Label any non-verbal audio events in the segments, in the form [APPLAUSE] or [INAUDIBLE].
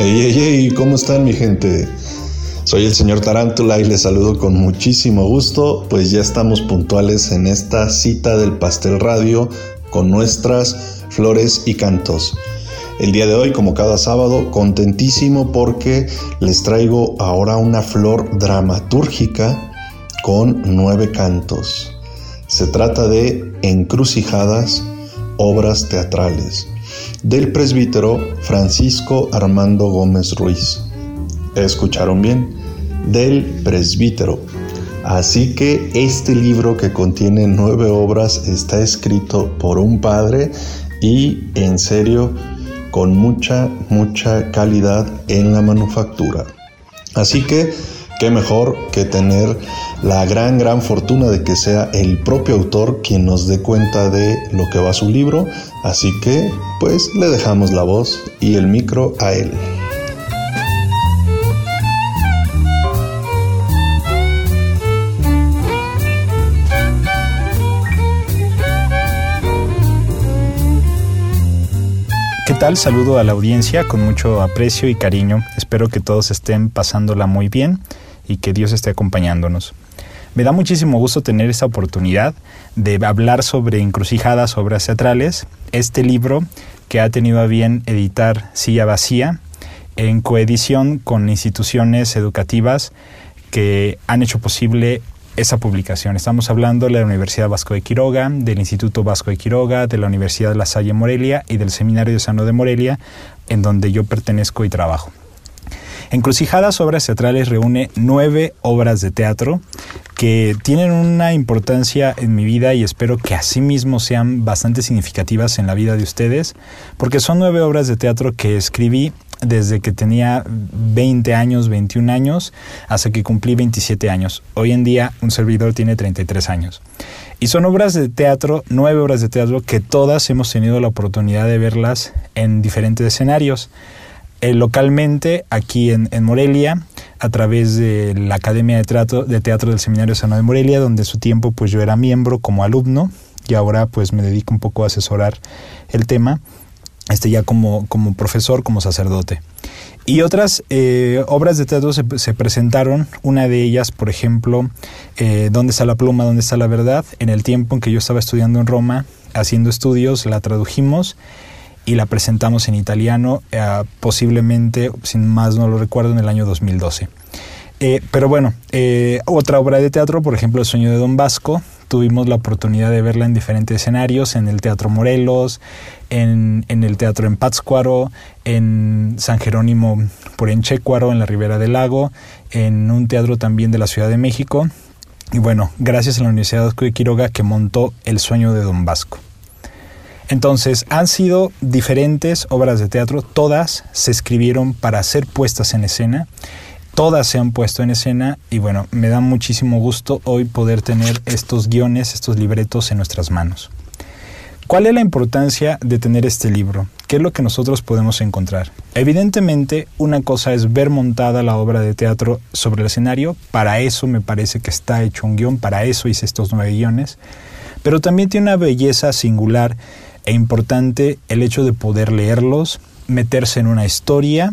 Hey, hey, hey, ¿cómo están mi gente? Soy el señor Tarántula y les saludo con muchísimo gusto, pues ya estamos puntuales en esta cita del Pastel Radio con nuestras flores y cantos. El día de hoy, como cada sábado, contentísimo porque les traigo ahora una flor dramatúrgica con nueve cantos. Se trata de Encrucijadas, obras teatrales, del presbítero Francisco Armando Gómez Ruiz. ¿Escucharon bien? Del presbítero. Así que este libro que contiene nueve obras está escrito por un padre y en serio con mucha, mucha calidad en la manufactura. Así que, qué mejor que tener la gran, gran fortuna de que sea el propio autor quien nos dé cuenta de lo que va su libro. Así que, pues, le dejamos la voz y el micro a él. ¿Qué tal? Saludo a la audiencia con mucho aprecio y cariño. Espero que todos estén pasándola muy bien y que Dios esté acompañándonos. Me da muchísimo gusto tener esta oportunidad de hablar sobre encrucijadas, obras teatrales, este libro que ha tenido a bien editar Silla Vacía en coedición con instituciones educativas que han hecho posible esa publicación. Estamos hablando de la Universidad Vasco de Quiroga, del Instituto Vasco de Quiroga, de la Universidad de La Salle Morelia y del Seminario de Sano de Morelia, en donde yo pertenezco y trabajo. Encrucijadas Obras Teatrales reúne nueve obras de teatro que tienen una importancia en mi vida y espero que asimismo sean bastante significativas en la vida de ustedes, porque son nueve obras de teatro que escribí desde que tenía 20 años, 21 años, hasta que cumplí 27 años. Hoy en día un servidor tiene 33 años. Y son obras de teatro, nueve obras de teatro, que todas hemos tenido la oportunidad de verlas en diferentes escenarios. Eh, localmente, aquí en, Morelia, a través de la Academia de Teatro, de teatro del Seminario Sano de Morelia, donde en su tiempo pues yo era miembro como alumno y ahora pues me dedico un poco a asesorar el tema este ya como, como profesor, como sacerdote. Y otras eh, obras de teatro se, se, presentaron, una de ellas, por ejemplo, eh, ¿Dónde está la pluma? ¿Dónde está la verdad? En el tiempo en que yo estaba estudiando en Roma, haciendo estudios, la tradujimos y la presentamos en italiano, eh, posiblemente, sin más no lo recuerdo, en el año 2012. Eh, pero bueno, eh, otra obra de teatro, por ejemplo, El sueño de Don Vasco, tuvimos la oportunidad de verla en diferentes escenarios, en el Teatro Morelos, en, el Teatro en Pátzcuaro, en San Jerónimo por Enchecuaro, en la Ribera del Lago, en un teatro también de la Ciudad de México. Y bueno, gracias a la Universidad de Quiroga que montó El sueño de Don Vasco. Entonces, han sido diferentes obras de teatro, todas se escribieron para ser puestas en escena todas se han puesto en escena y bueno, me da muchísimo gusto hoy poder tener estos guiones, estos libretos en nuestras manos. ¿Cuál es la importancia de tener este libro? ¿Qué es lo que nosotros podemos encontrar? Evidentemente, una cosa es ver montada la obra de teatro sobre el escenario, para eso me parece que está hecho un guion, para eso hice estos nueve guiones, pero también tiene una belleza singular e importante el hecho de poder leerlos, meterse en una historia,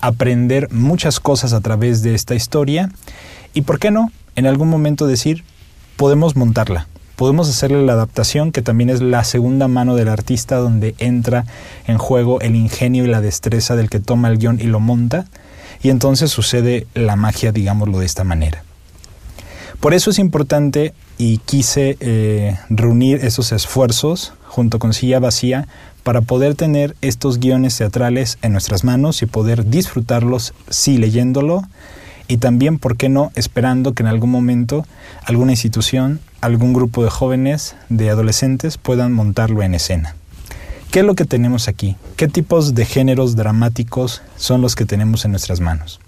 aprender muchas cosas a través de esta historia y, ¿por qué no?, en algún momento decir, podemos montarla, podemos hacerle la adaptación, que también es la segunda mano del artista donde entra en juego el ingenio y la destreza del que toma el guion y lo monta, y entonces sucede la magia, digámoslo de esta manera. Por eso es importante y quise eh, reunir esos esfuerzos junto con Silla Vacía para poder tener estos guiones teatrales en nuestras manos y poder disfrutarlos, sí leyéndolo, y también, ¿por qué no?, esperando que en algún momento alguna institución, algún grupo de jóvenes, de adolescentes, puedan montarlo en escena. ¿Qué es lo que tenemos aquí? ¿Qué tipos de géneros dramáticos son los que tenemos en nuestras manos?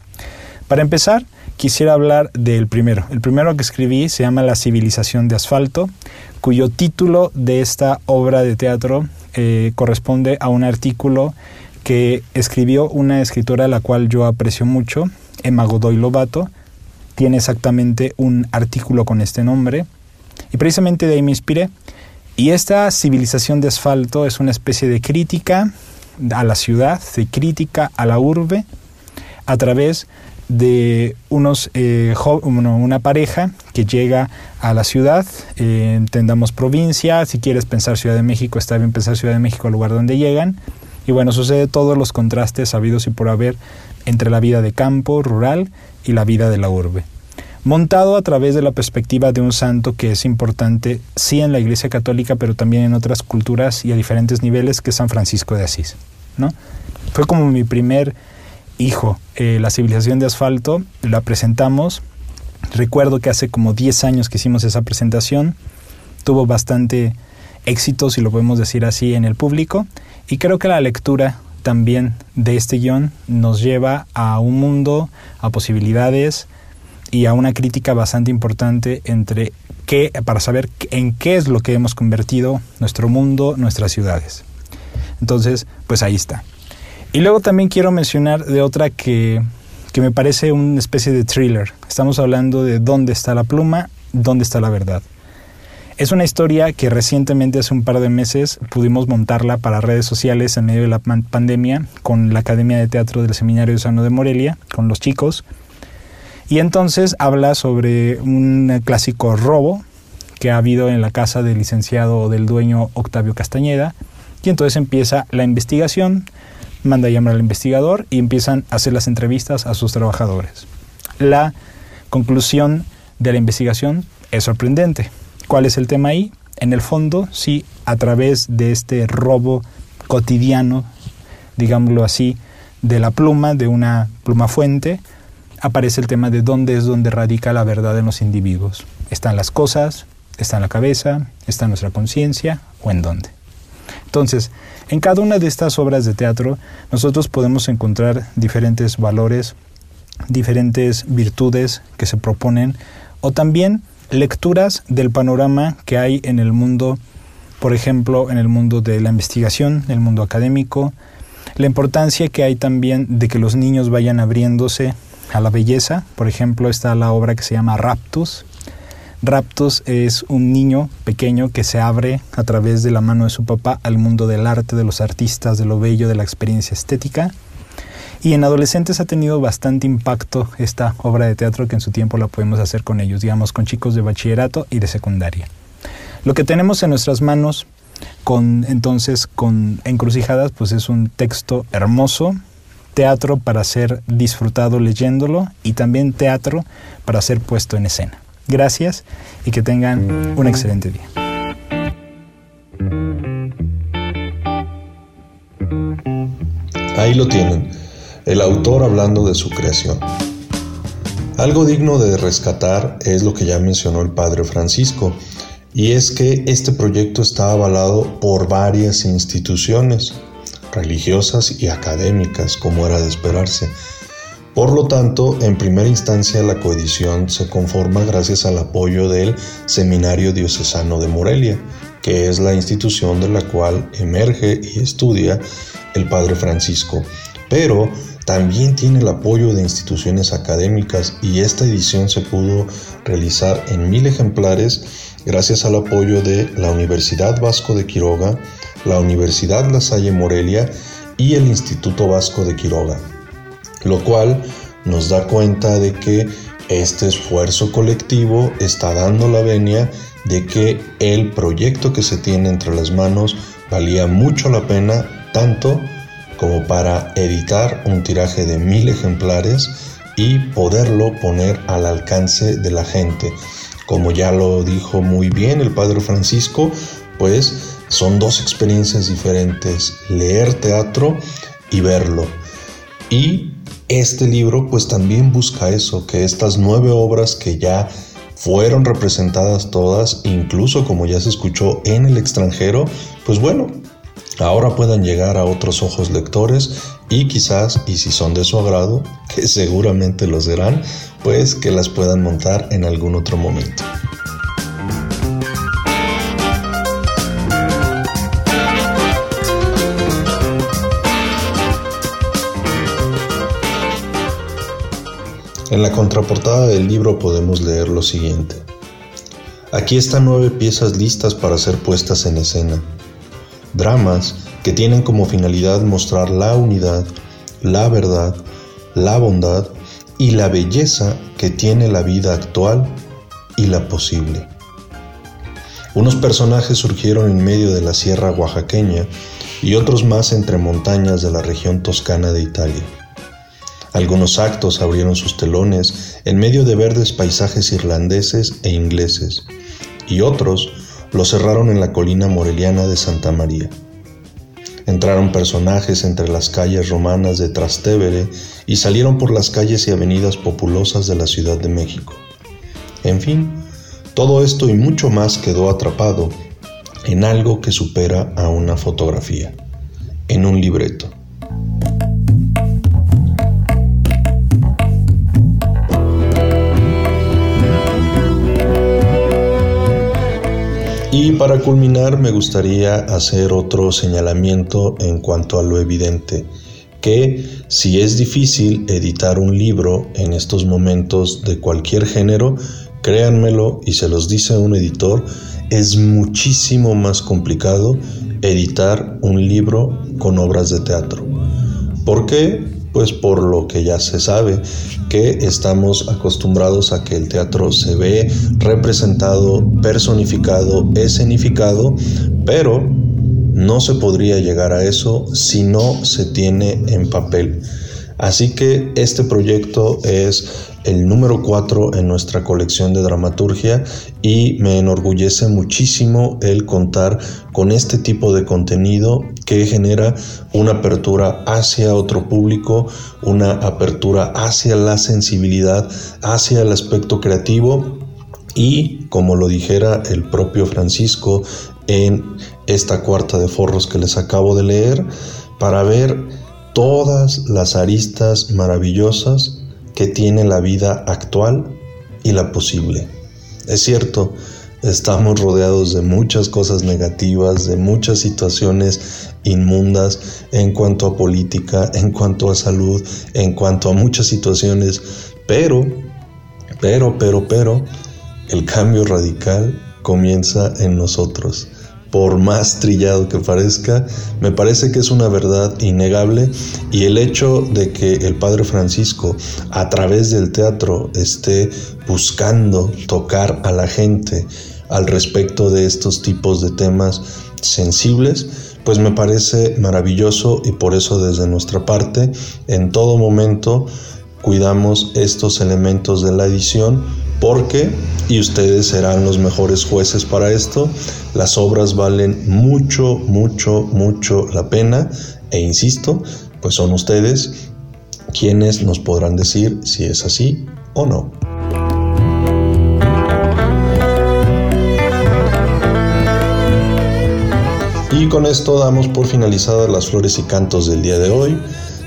Para empezar, quisiera hablar del primero. El primero que escribí se llama La civilización de asfalto, cuyo título de esta obra de teatro eh, corresponde a un artículo que escribió una escritora a la cual yo aprecio mucho, Emma Godoy Lobato. Tiene exactamente un artículo con este nombre y precisamente de ahí me inspiré. Y esta civilización de asfalto es una especie de crítica a la ciudad, de crítica a la urbe, a través de unos, eh, una pareja que llega a la ciudad, eh, entendamos provincia, si quieres pensar Ciudad de México, está bien pensar Ciudad de México, el lugar donde llegan, y bueno, sucede todos los contrastes sabidos y por haber entre la vida de campo, rural, y la vida de la urbe. Montado a través de la perspectiva de un santo que es importante, sí en la Iglesia Católica, pero también en otras culturas y a diferentes niveles, que es San Francisco de Asís. ¿no? Fue como mi primer hijo. Eh, la civilización de asfalto la presentamos. Recuerdo que hace como 10 años que hicimos esa presentación. Tuvo bastante éxito, si lo podemos decir así, en el público. Y creo que la lectura también de este guion nos lleva a un mundo, a posibilidades y a una crítica bastante importante entre qué, para saber en qué es lo que hemos convertido nuestro mundo, nuestras ciudades. Entonces, pues ahí está. Y luego también quiero mencionar de otra que, que me parece una especie de thriller. Estamos hablando de dónde está la pluma, dónde está la verdad. Es una historia que recientemente, hace un par de meses, pudimos montarla para redes sociales en medio de la pandemia con la Academia de Teatro del Seminario de Sano de Morelia, con los chicos. Y entonces habla sobre un clásico robo que ha habido en la casa del licenciado del dueño Octavio Castañeda. Y entonces empieza la investigación manda llamar al investigador y empiezan a hacer las entrevistas a sus trabajadores. La conclusión de la investigación es sorprendente. ¿Cuál es el tema ahí? En el fondo, sí, a través de este robo cotidiano, digámoslo así, de la pluma, de una pluma fuente, aparece el tema de dónde es donde radica la verdad en los individuos. ¿Están las cosas? ¿Está en la cabeza? ¿Está en nuestra conciencia? ¿O en dónde? Entonces, en cada una de estas obras de teatro nosotros podemos encontrar diferentes valores, diferentes virtudes que se proponen o también lecturas del panorama que hay en el mundo, por ejemplo, en el mundo de la investigación, en el mundo académico, la importancia que hay también de que los niños vayan abriéndose a la belleza, por ejemplo, está la obra que se llama Raptus, Raptus es un niño pequeño que se abre a través de la mano de su papá al mundo del arte, de los artistas, de lo bello, de la experiencia estética. Y en adolescentes ha tenido bastante impacto esta obra de teatro que en su tiempo la podemos hacer con ellos, digamos, con chicos de bachillerato y de secundaria. Lo que tenemos en nuestras manos con entonces con encrucijadas pues es un texto hermoso, teatro para ser disfrutado leyéndolo y también teatro para ser puesto en escena. Gracias y que tengan un excelente día. Ahí lo tienen, el autor hablando de su creación. Algo digno de rescatar es lo que ya mencionó el padre Francisco, y es que este proyecto está avalado por varias instituciones religiosas y académicas, como era de esperarse, por lo tanto, en primera instancia la coedición se conforma gracias al apoyo del Seminario Diocesano de Morelia, que es la institución de la cual emerge y estudia el Padre Francisco. Pero también tiene el apoyo de instituciones académicas y esta edición se pudo realizar en mil ejemplares gracias al apoyo de la Universidad Vasco de Quiroga, la Universidad La Salle Morelia y el Instituto Vasco de Quiroga lo cual nos da cuenta de que este esfuerzo colectivo está dando la venia de que el proyecto que se tiene entre las manos valía mucho la pena, tanto como para editar un tiraje de mil ejemplares y poderlo poner al alcance de la gente. Como ya lo dijo muy bien el Padre Francisco, pues son dos experiencias diferentes, leer teatro y verlo. Y este libro pues también busca eso, que estas nueve obras que ya fueron representadas todas, incluso como ya se escuchó en el extranjero, pues bueno, ahora puedan llegar a otros ojos lectores y quizás, y si son de su agrado, que seguramente lo serán, pues que las puedan montar en algún otro momento. En la contraportada del libro podemos leer lo siguiente. Aquí están nueve piezas listas para ser puestas en escena. Dramas que tienen como finalidad mostrar la unidad, la verdad, la bondad y la belleza que tiene la vida actual y la posible. Unos personajes surgieron en medio de la sierra oaxaqueña y otros más entre montañas de la región toscana de Italia. Algunos actos abrieron sus telones en medio de verdes paisajes irlandeses e ingleses, y otros lo cerraron en la colina moreliana de Santa María. Entraron personajes entre las calles romanas de Trastevere y salieron por las calles y avenidas populosas de la Ciudad de México. En fin, todo esto y mucho más quedó atrapado en algo que supera a una fotografía, en un libreto. Y para culminar me gustaría hacer otro señalamiento en cuanto a lo evidente, que si es difícil editar un libro en estos momentos de cualquier género, Créanmelo, y se los dice un editor, es muchísimo más complicado editar un libro con obras de teatro. ¿Por qué? Pues por lo que ya se sabe, que estamos acostumbrados a que el teatro se ve representado, personificado, escenificado, pero no se podría llegar a eso si no se tiene en papel. Así que este proyecto es el número 4 en nuestra colección de dramaturgia y me enorgullece muchísimo el contar con este tipo de contenido que genera una apertura hacia otro público, una apertura hacia la sensibilidad, hacia el aspecto creativo y, como lo dijera el propio Francisco en esta cuarta de forros que les acabo de leer, para ver todas las aristas maravillosas que tiene la vida actual y la posible. Es cierto, estamos rodeados de muchas cosas negativas, de muchas situaciones inmundas en cuanto a política, en cuanto a salud, en cuanto a muchas situaciones, pero, pero, pero, pero, el cambio radical comienza en nosotros por más trillado que parezca, me parece que es una verdad innegable y el hecho de que el Padre Francisco a través del teatro esté buscando tocar a la gente al respecto de estos tipos de temas sensibles, pues me parece maravilloso y por eso desde nuestra parte en todo momento cuidamos estos elementos de la edición porque, y ustedes serán los mejores jueces para esto, las obras valen mucho, mucho, mucho la pena e insisto, pues son ustedes quienes nos podrán decir si es así o no. Y con esto damos por finalizadas las flores y cantos del día de hoy.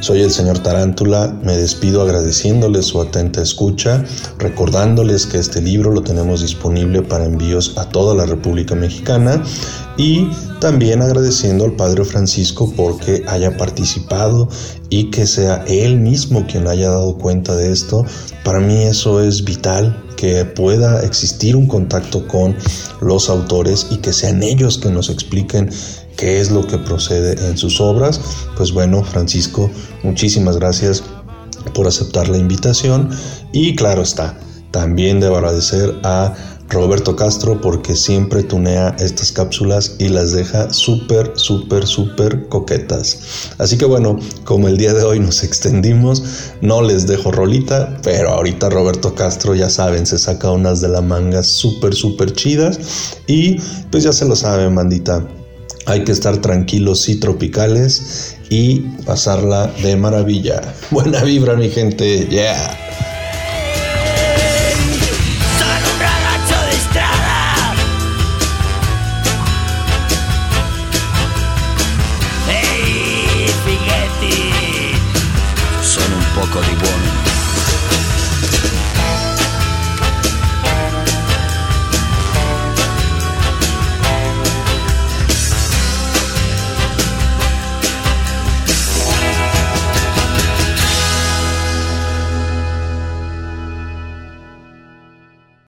Soy el señor Tarántula, me despido agradeciéndoles su atenta escucha, recordándoles que este libro lo tenemos disponible para envíos a toda la República Mexicana y también agradeciendo al Padre Francisco porque haya participado y que sea él mismo quien haya dado cuenta de esto. Para mí eso es vital, que pueda existir un contacto con los autores y que sean ellos que nos expliquen qué es lo que procede en sus obras. Pues bueno, Francisco, muchísimas gracias por aceptar la invitación y claro está, también debo agradecer a Roberto Castro porque siempre tunea estas cápsulas y las deja súper, súper, súper coquetas. Así que bueno, como el día de hoy nos extendimos, no les dejo rolita, pero ahorita Roberto Castro ya saben, se saca unas de la manga súper, súper chidas y pues ya se lo saben, bandita. Hay que estar tranquilos y tropicales y pasarla de maravilla. [LAUGHS] Buena vibra, mi gente. Yeah.